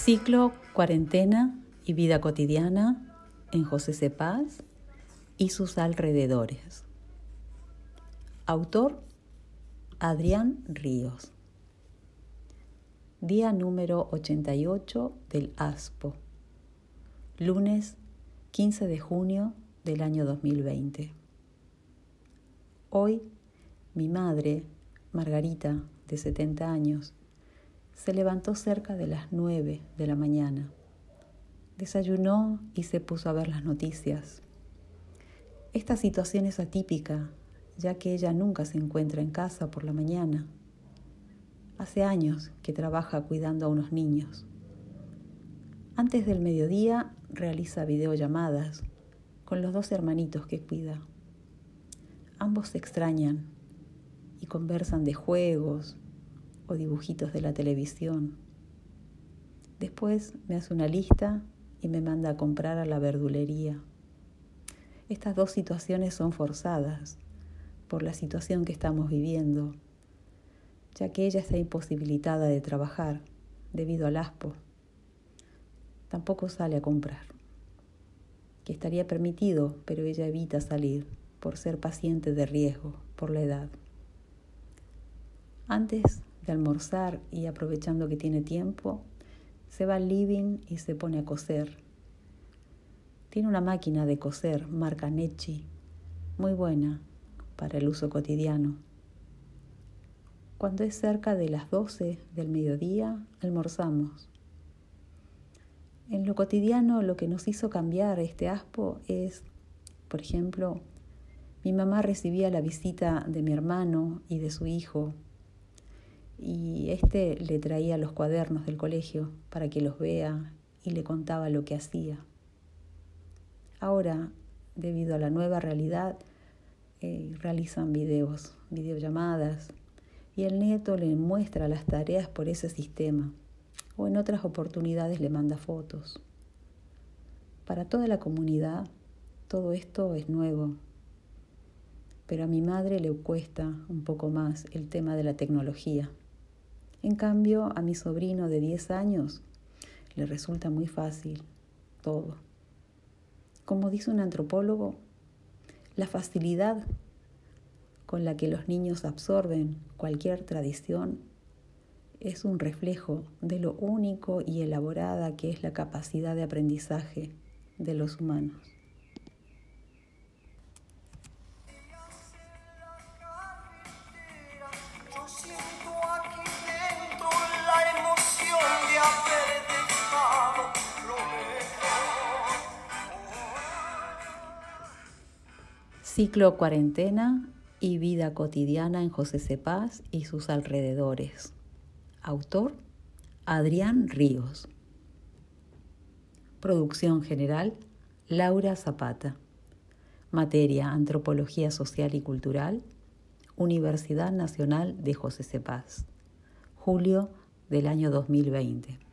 Ciclo Cuarentena y Vida Cotidiana en José Cepaz y sus alrededores. Autor Adrián Ríos. Día número 88 del ASPO. Lunes 15 de junio del año 2020. Hoy mi madre, Margarita, de 70 años, se levantó cerca de las 9 de la mañana. Desayunó y se puso a ver las noticias. Esta situación es atípica, ya que ella nunca se encuentra en casa por la mañana. Hace años que trabaja cuidando a unos niños. Antes del mediodía realiza videollamadas con los dos hermanitos que cuida. Ambos se extrañan y conversan de juegos, o dibujitos de la televisión. Después me hace una lista y me manda a comprar a la verdulería. Estas dos situaciones son forzadas por la situación que estamos viviendo, ya que ella está imposibilitada de trabajar debido al aspo. Tampoco sale a comprar, que estaría permitido, pero ella evita salir por ser paciente de riesgo por la edad. Antes almorzar y aprovechando que tiene tiempo, se va al living y se pone a coser. Tiene una máquina de coser marca Nechi, muy buena para el uso cotidiano. Cuando es cerca de las 12 del mediodía, almorzamos. En lo cotidiano lo que nos hizo cambiar este aspo es, por ejemplo, mi mamá recibía la visita de mi hermano y de su hijo y este le traía los cuadernos del colegio para que los vea y le contaba lo que hacía. Ahora, debido a la nueva realidad, eh, realizan videos, videollamadas, y el nieto le muestra las tareas por ese sistema, o en otras oportunidades le manda fotos. Para toda la comunidad, todo esto es nuevo, pero a mi madre le cuesta un poco más el tema de la tecnología. En cambio, a mi sobrino de 10 años le resulta muy fácil todo. Como dice un antropólogo, la facilidad con la que los niños absorben cualquier tradición es un reflejo de lo único y elaborada que es la capacidad de aprendizaje de los humanos. Ciclo Cuarentena y Vida Cotidiana en José Cepaz y sus alrededores. Autor Adrián Ríos. Producción general Laura Zapata. Materia Antropología Social y Cultural. Universidad Nacional de José Cepaz. Julio del año 2020.